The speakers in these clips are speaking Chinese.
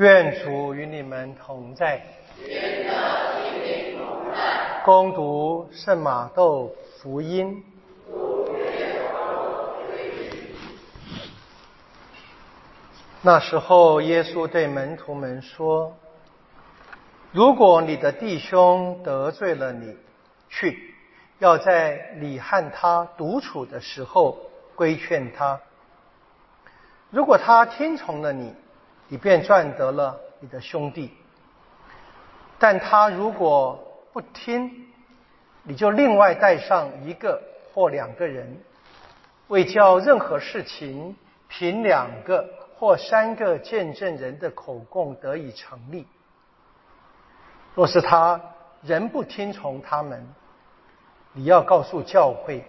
愿主与你们同在。攻读圣马窦福音。那时候，耶稣对门徒们说：“如果你的弟兄得罪了你，去，要在你和他独处的时候规劝他。如果他听从了你，你便赚得了你的兄弟；但他如果不听，你就另外带上一个或两个人，为叫任何事情凭两个。”或三个见证人的口供得以成立。若是他仍不听从他们，你要告诉教会；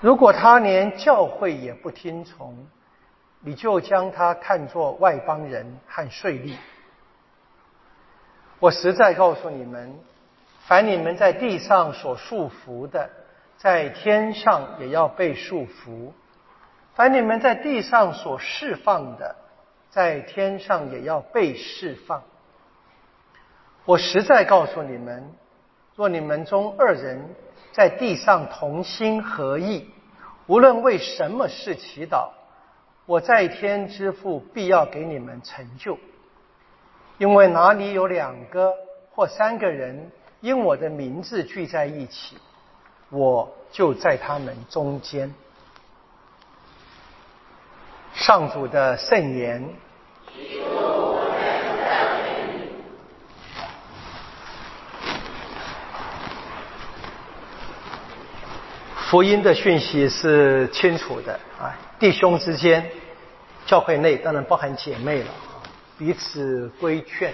如果他连教会也不听从，你就将他看作外邦人和税吏。我实在告诉你们，凡你们在地上所束缚的，在天上也要被束缚。凡你们在地上所释放的，在天上也要被释放。我实在告诉你们，若你们中二人在地上同心合意，无论为什么事祈祷，我在天之父必要给你们成就。因为哪里有两个或三个人因我的名字聚在一起，我就在他们中间。上主的圣言。福音的讯息是清楚的啊，弟兄之间，教会内当然包含姐妹了，彼此规劝。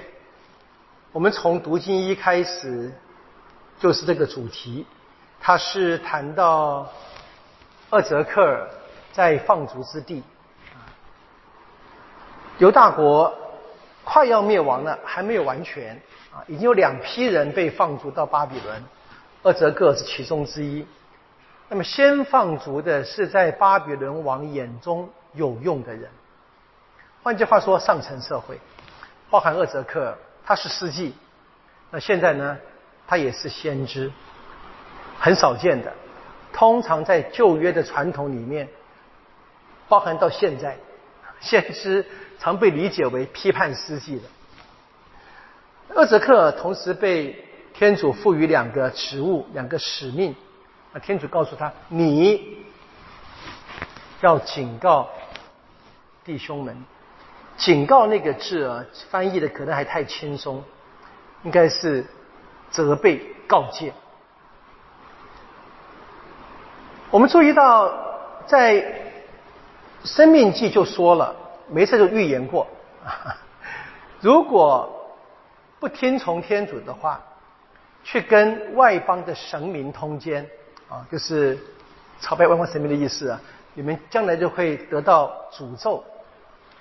我们从读经一开始就是这个主题，它是谈到厄泽克尔在放逐之地。犹大国快要灭亡了，还没有完全啊，已经有两批人被放逐到巴比伦，二则各是其中之一。那么先放逐的是在巴比伦王眼中有用的人，换句话说，上层社会，包含厄泽克，他是司祭，那现在呢，他也是先知，很少见的。通常在旧约的传统里面，包含到现在，先知。常被理解为批判司祭的厄泽克，同时被天主赋予两个职务、两个使命。啊，天主告诉他：“你要警告弟兄们。”警告那个字啊，翻译的可能还太轻松，应该是责备、告诫。我们注意到，在《生命记》就说了。没事就预言过，如果不听从天主的话，去跟外邦的神明通奸啊，就是朝拜外邦神明的意思啊，你们将来就会得到诅咒。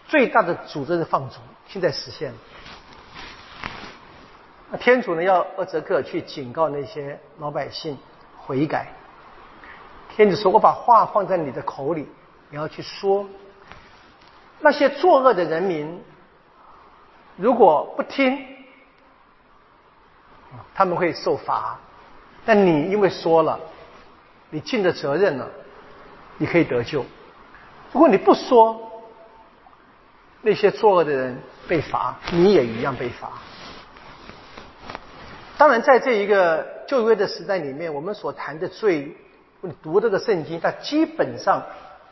最大的诅咒是放逐，现在实现了。天主呢，要厄泽克去警告那些老百姓悔改。天主说：“我把话放在你的口里，你要去说。”那些作恶的人民，如果不听，他们会受罚。但你因为说了，你尽了责任了，你可以得救。如果你不说，那些作恶的人被罚，你也一样被罚。当然，在这一个旧约的时代里面，我们所谈的罪，你读这个圣经，它基本上。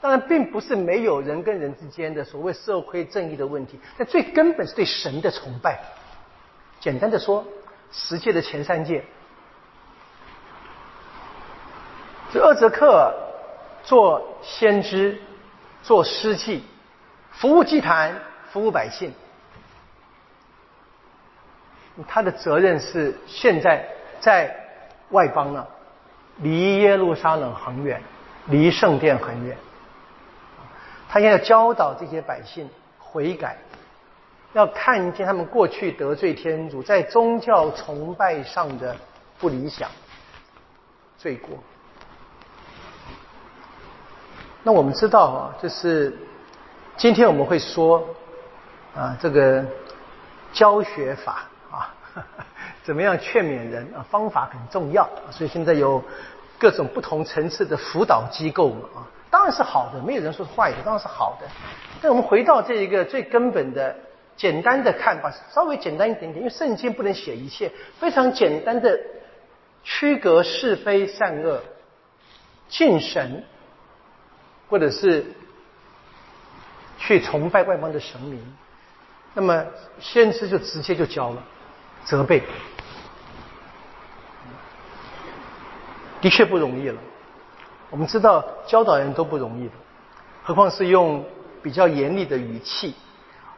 当然，并不是没有人跟人之间的所谓社会正义的问题，但最根本是对神的崇拜。简单的说，十诫的前三诫，这厄泽克做先知、做司祭、服务祭坛、服务百姓，他的责任是现在在外邦呢，离耶路撒冷很远，离圣殿很远。他现在教导这些百姓悔改，要看见他们过去得罪天主，在宗教崇拜上的不理想罪过。那我们知道啊，就是今天我们会说，啊，这个教学法啊，怎么样劝勉人啊？方法很重要，所以现在有各种不同层次的辅导机构嘛啊，当然是好的，没有人说是坏的，当然是好的。但我们回到这一个最根本的、简单的看法，稍微简单一点点，因为圣经不能写一切，非常简单的区隔是非善恶、敬神，或者是去崇拜外邦的神明。那么先知就直接就教了，责备，的确不容易了。我们知道教导人都不容易的，何况是用比较严厉的语气。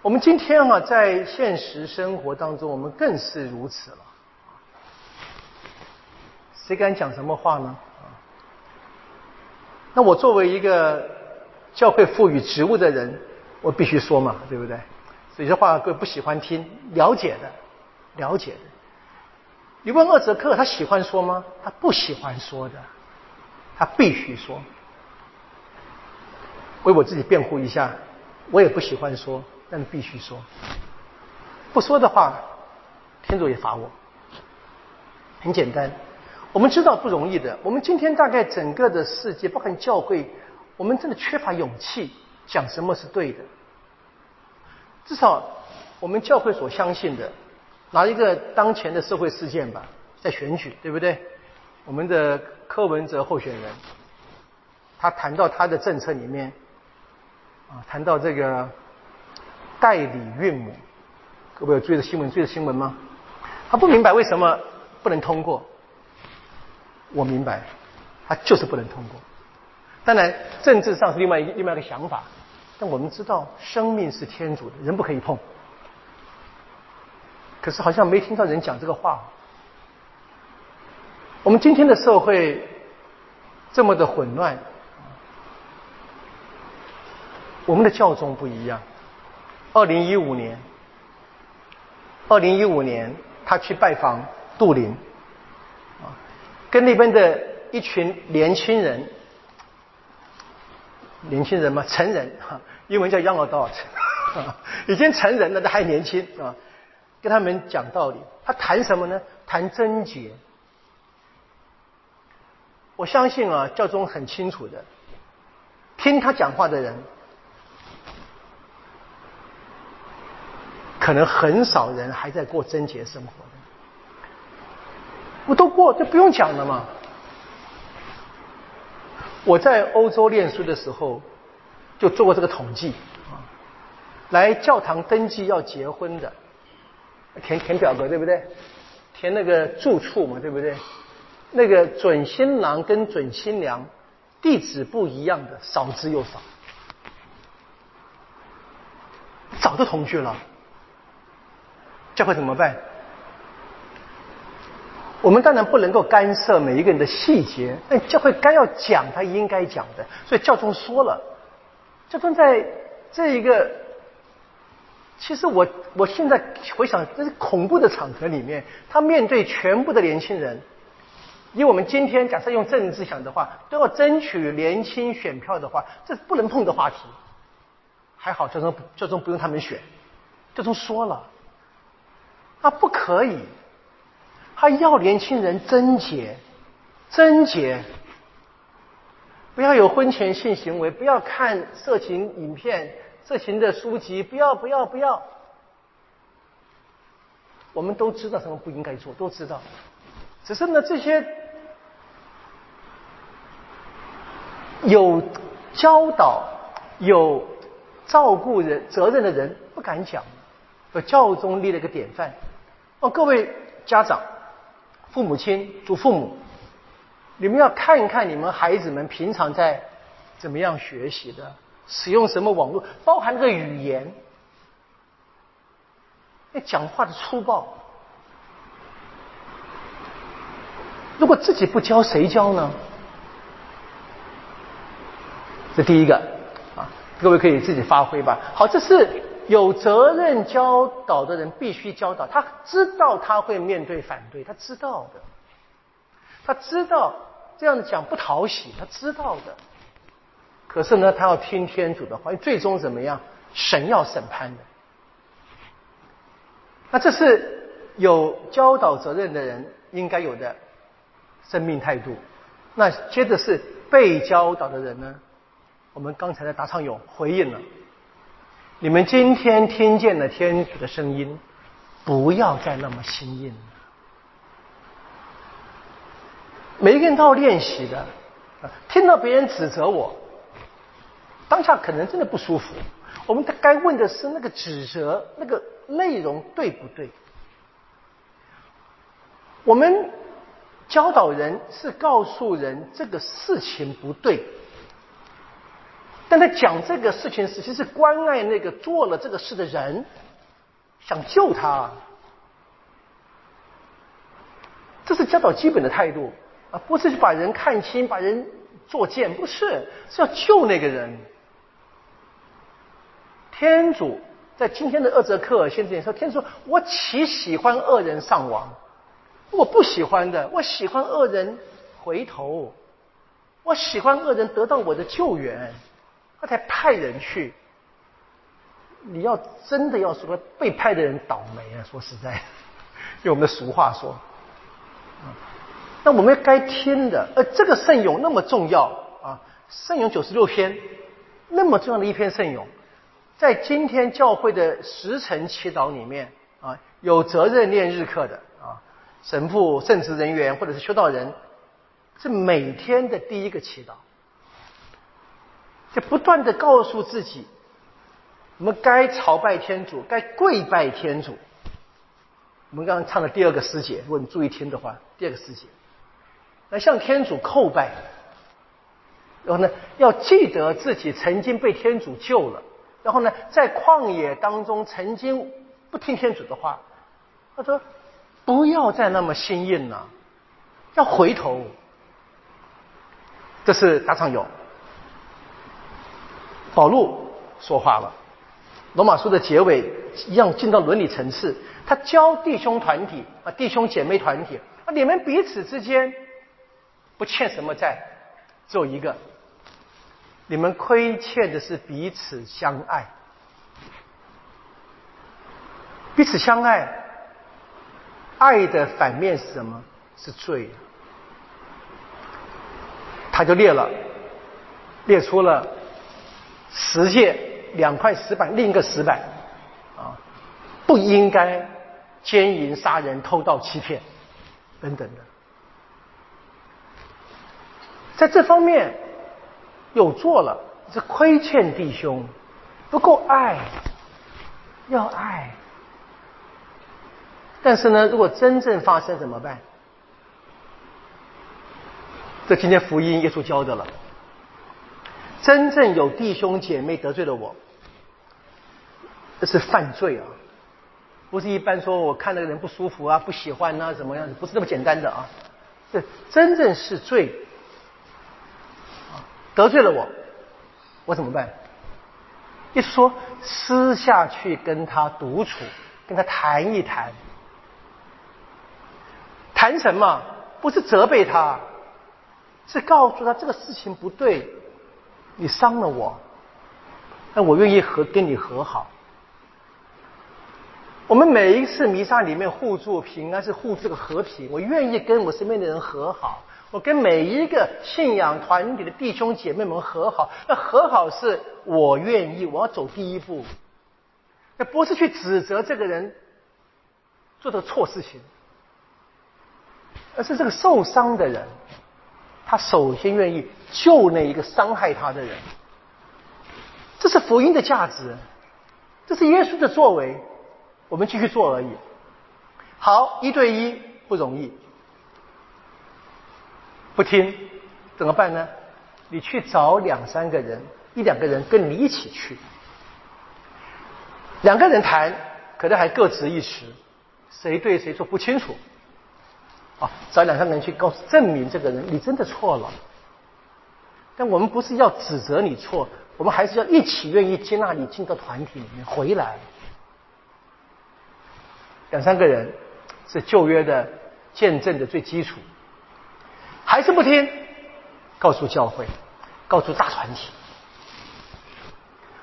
我们今天啊，在现实生活当中，我们更是如此了。谁敢讲什么话呢？那我作为一个教会赋予职务的人，我必须说嘛，对不对？有些话各位不喜欢听，了解的，了解的。你问厄泽克，他喜欢说吗？他不喜欢说的，他必须说。为我自己辩护一下，我也不喜欢说，但必须说。不说的话，天主也罚我。很简单，我们知道不容易的。我们今天大概整个的世界，包括教会，我们真的缺乏勇气讲什么是对的。至少我们教会所相信的，拿一个当前的社会事件吧，在选举，对不对？我们的柯文哲候选人，他谈到他的政策里面，啊，谈到这个代理孕母，各位有追的新闻，追的新闻吗？他不明白为什么不能通过，我明白，他就是不能通过。当然，政治上是另外一个另外一个想法。但我们知道，生命是天主的，人不可以碰。可是好像没听到人讲这个话。我们今天的社会这么的混乱，我们的教宗不一样。二零一五年，二零一五年他去拜访杜林，跟那边的一群年轻人。年轻人嘛，成人哈，英文叫 young adult，已经成人了，他还年轻啊。跟他们讲道理，他谈什么呢？谈贞洁。我相信啊，教宗很清楚的，听他讲话的人，可能很少人还在过贞洁生活。我都过，就不用讲了嘛。我在欧洲念书的时候，就做过这个统计啊，来教堂登记要结婚的，填填表格对不对？填那个住处嘛对不对？那个准新郎跟准新娘地址不一样的少之又少，早就同居了，教会怎么办？我们当然不能够干涉每一个人的细节，但教会该要讲他应该讲的，所以教宗说了，教宗在这一个，其实我我现在回想，这是恐怖的场合里面，他面对全部的年轻人，以我们今天假设用政治想的话，都要争取年轻选票的话，这是不能碰的话题。还好教宗教宗不用他们选，教宗说了，他不可以。他要年轻人贞洁，贞洁，不要有婚前性行为，不要看色情影片、色情的书籍，不要不要不要。我们都知道什么不应该做，都知道，只是呢，这些有教导、有照顾人责任的人不敢讲，教宗立了个典范。哦，各位家长。父母亲、祖父母，你们要看一看你们孩子们平常在怎么样学习的，使用什么网络，包含这个语言，那讲话的粗暴。如果自己不教，谁教呢？这第一个啊，各位可以自己发挥吧。好，这是。有责任教导的人必须教导，他知道他会面对反对，他知道的，他知道这样讲不讨喜，他知道的。可是呢，他要听天主的话，最终怎么样？神要审判的，那这是有教导责任的人应该有的生命态度。那接着是被教导的人呢？我们刚才的达昌勇回应了：你们今天听见了天主的声音，不要再那么心硬了。每一个人都要练习的。听到别人指责我，当下可能真的不舒服。我们该问的是那个指责那个内容对不对？我们教导人是告诉人这个事情不对，但他讲这个事情时，其实是关爱那个做了这个事的人，想救他。这是教导基本的态度。啊，不是去把人看清，把人作贱，不是，是要救那个人。天主在今天的二泽克尔先生说：“天主说，我岂喜欢恶人上网？我不喜欢的，我喜欢恶人回头，我喜欢恶人得到我的救援，他才派人去。你要真的要说被派的人倒霉啊！说实在，用我们的俗话说。”啊那我们该听的，而这个圣咏那么重要啊，圣咏九十六篇，那么重要的一篇圣咏，在今天教会的十层祈祷里面啊，有责任念日课的啊，神父、圣职人员或者是修道人，是每天的第一个祈祷，就不断的告诉自己，我们该朝拜天主，该跪拜天主。我们刚刚唱的第二个诗节，如果你注意听的话，第二个诗节。来向天主叩拜，然后呢，要记得自己曾经被天主救了，然后呢，在旷野当中曾经不听天主的话，他说不要再那么心硬了，要回头。这是大唱友，保禄说话了，罗马书的结尾一样进到伦理层次，他教弟兄团体啊，弟兄姐妹团体啊，你们彼此之间。不欠什么债，只有一个，你们亏欠的是彼此相爱。彼此相爱，爱的反面是什么？是罪。他就列了，列出了十件两块石板，另一个石板啊，不应该奸淫、杀人、偷盗、欺骗等等的。在这方面有做了，是亏欠弟兄，不够爱，要爱。但是呢，如果真正发生怎么办？这今天福音耶稣教的了。真正有弟兄姐妹得罪了我，这是犯罪啊！不是一般说我看那个人不舒服啊，不喜欢啊，怎么样？不是那么简单的啊！这真正是罪。得罪了我，我怎么办？一说私下去跟他独处，跟他谈一谈，谈什么？不是责备他，是告诉他这个事情不对，你伤了我，那我愿意和跟你和好。我们每一次弥撒里面互助平安，是互助个和平，我愿意跟我身边的人和好。我跟每一个信仰团体的弟兄姐妹们和好，那和好是我愿意，我要走第一步，那不是去指责这个人做的错事情，而是这个受伤的人，他首先愿意救那一个伤害他的人，这是福音的价值，这是耶稣的作为，我们继续做而已。好，一对一不容易。不听怎么办呢？你去找两三个人，一两个人跟你一起去，两个人谈，可能还各执一词，谁对谁错不清楚。啊，找两三个人去告诉证明这个人你真的错了。但我们不是要指责你错，我们还是要一起愿意接纳你进到团体里面回来。两三个人是旧约的见证的最基础。还是不听，告诉教会，告诉大团体。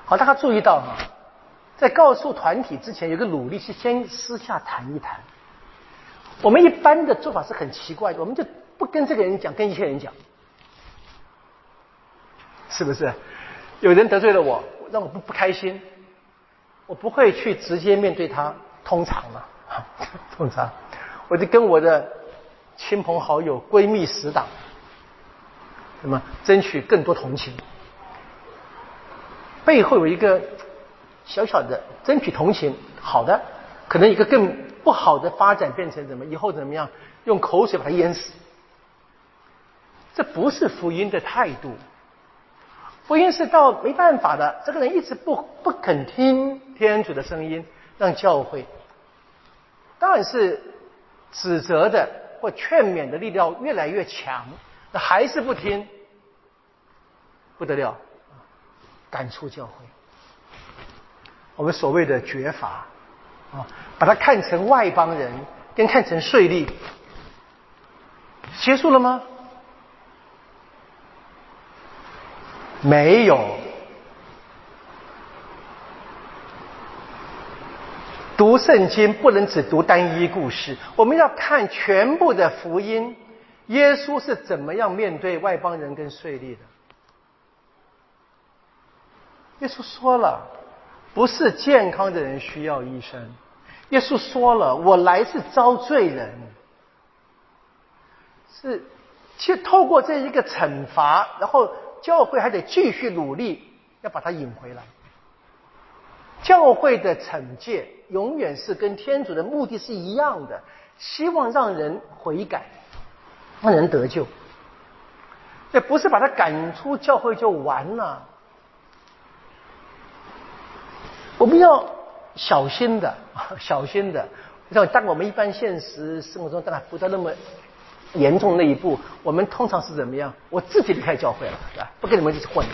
好，大家注意到哈，在告诉团体之前，有个努力是先私下谈一谈。我们一般的做法是很奇怪的，我们就不跟这个人讲，跟一些人讲，是不是？有人得罪了我，让我不不开心，我不会去直接面对他。通常嘛，通常，我就跟我的亲朋好友、闺蜜、死党，那么争取更多同情。背后有一个小小的争取同情，好的，可能一个更不好的发展变成怎么？以后怎么样？用口水把它淹死。这不是福音的态度。福音是到没办法的，这个人一直不不肯听天主的声音，让教会。当然是指责的或劝勉的力量越来越强，那还是不听，不得了，赶出教会。我们所谓的绝罚啊，把它看成外邦人，跟看成税吏，结束了吗？没有。读圣经不能只读单一故事，我们要看全部的福音。耶稣是怎么样面对外邦人跟税吏的？耶稣说了，不是健康的人需要医生。耶稣说了，我来是遭罪人，是去透过这一个惩罚，然后教会还得继续努力，要把他引回来。教会的惩戒永远是跟天主的目的是一样的，希望让人悔改，让人得救。这不是把他赶出教会就完了。我们要小心的，小心的。像当我们一般现实生活中，当然不到那么严重那一步，我们通常是怎么样？我自己离开教会了，是吧？不跟你们一起混了，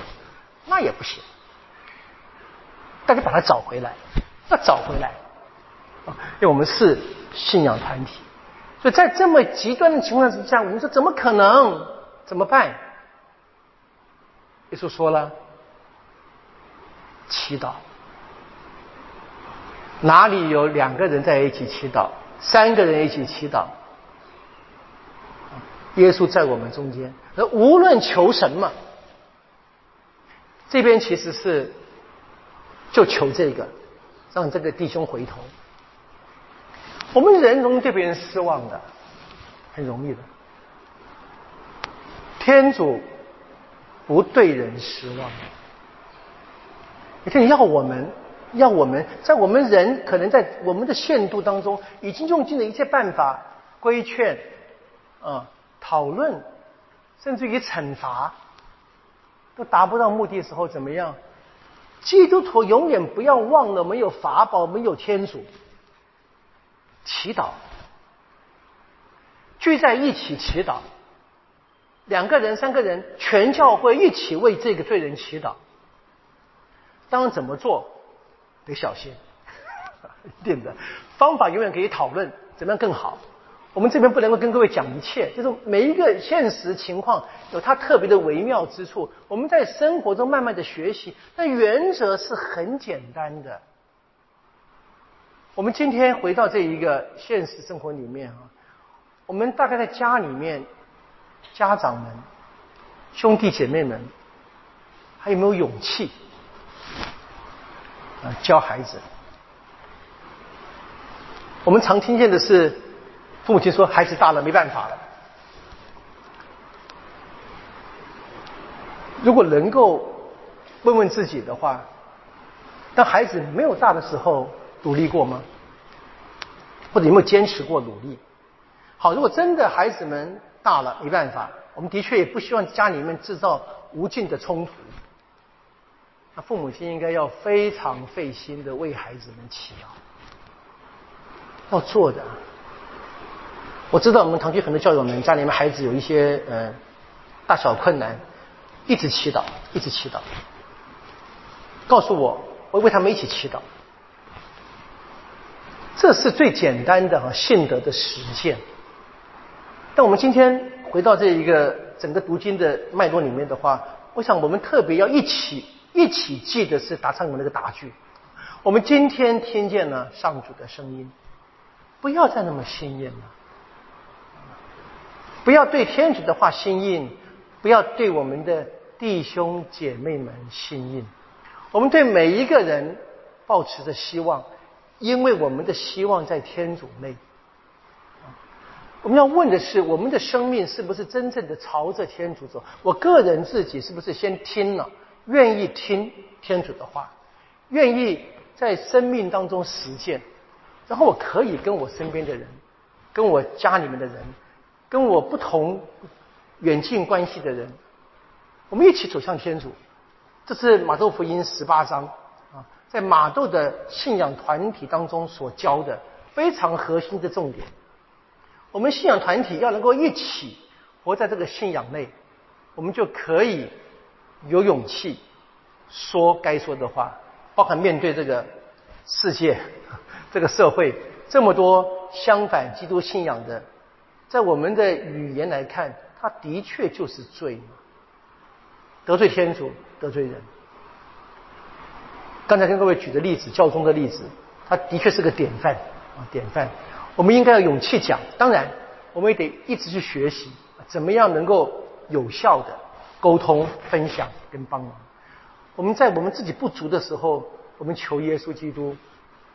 那也不行。大家把它找回来，要找回来！因为我们是信仰团体，所以在这么极端的情况之下，我们说怎么可能？怎么办？耶稣说了，祈祷。哪里有两个人在一起祈祷，三个人一起祈祷，耶稣在我们中间。那无论求什么，这边其实是。就求这个，让这个弟兄回头。我们人容易对别人失望的，很容易的。天主不对人失望。你看，要我们，要我们在我们人可能在我们的限度当中，已经用尽了一切办法规劝、啊讨论，甚至于惩罚，都达不到目的的时候，怎么样？基督徒永远不要忘了，没有法宝，没有天主，祈祷，聚在一起祈祷，两个人、三个人，全教会一起为这个罪人祈祷。当然，怎么做得小心，定的方法永远可以讨论，怎么样更好。我们这边不能够跟各位讲一切，就是每一个现实情况有它特别的微妙之处。我们在生活中慢慢的学习，但原则是很简单的。我们今天回到这一个现实生活里面啊，我们大概在家里面，家长们、兄弟姐妹们，还有没有勇气教孩子？我们常听见的是。父母亲说：“孩子大了，没办法了。”如果能够问问自己的话，当孩子没有大的时候，努力过吗？或者有没有坚持过努力？好，如果真的孩子们大了，没办法，我们的确也不希望家里面制造无尽的冲突。那父母亲应该要非常费心的为孩子们祈祷，要做的。我知道我们堂区很多教友们家里面孩子有一些呃大小困难，一直祈祷，一直祈祷，告诉我，我为他们一起祈祷，这是最简单的信德的实践。但我们今天回到这一个整个读经的脉络里面的话，我想我们特别要一起一起记得是达昌文那个答句。我们今天听见了上主的声音，不要再那么心硬了，不要对天主的话心硬，不要对我们的弟兄姐妹们心硬。我们对每一个人抱持着希望，因为我们的希望在天主内。我们要问的是，我们的生命是不是真正的朝着天主走？我个人自己是不是先听了，愿意听天主的话，愿意在生命当中实践，然后我可以跟我身边的人，跟我家里面的人，跟我不同远近关系的人，我们一起走向天主。这是马窦福音十八章啊，在马窦的信仰团体当中所教的非常核心的重点。我们信仰团体要能够一起活在这个信仰内，我们就可以有勇气说该说的话，包含面对这个世界、这个社会这么多相反基督信仰的，在我们的语言来看，它的确就是罪，得罪天主，得罪人。刚才跟各位举的例子，教宗的例子，他的确是个典范啊，典范。我们应该有勇气讲，当然，我们也得一直去学习，怎么样能够有效的沟通、分享跟帮忙。我们在我们自己不足的时候，我们求耶稣基督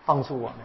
帮助我们。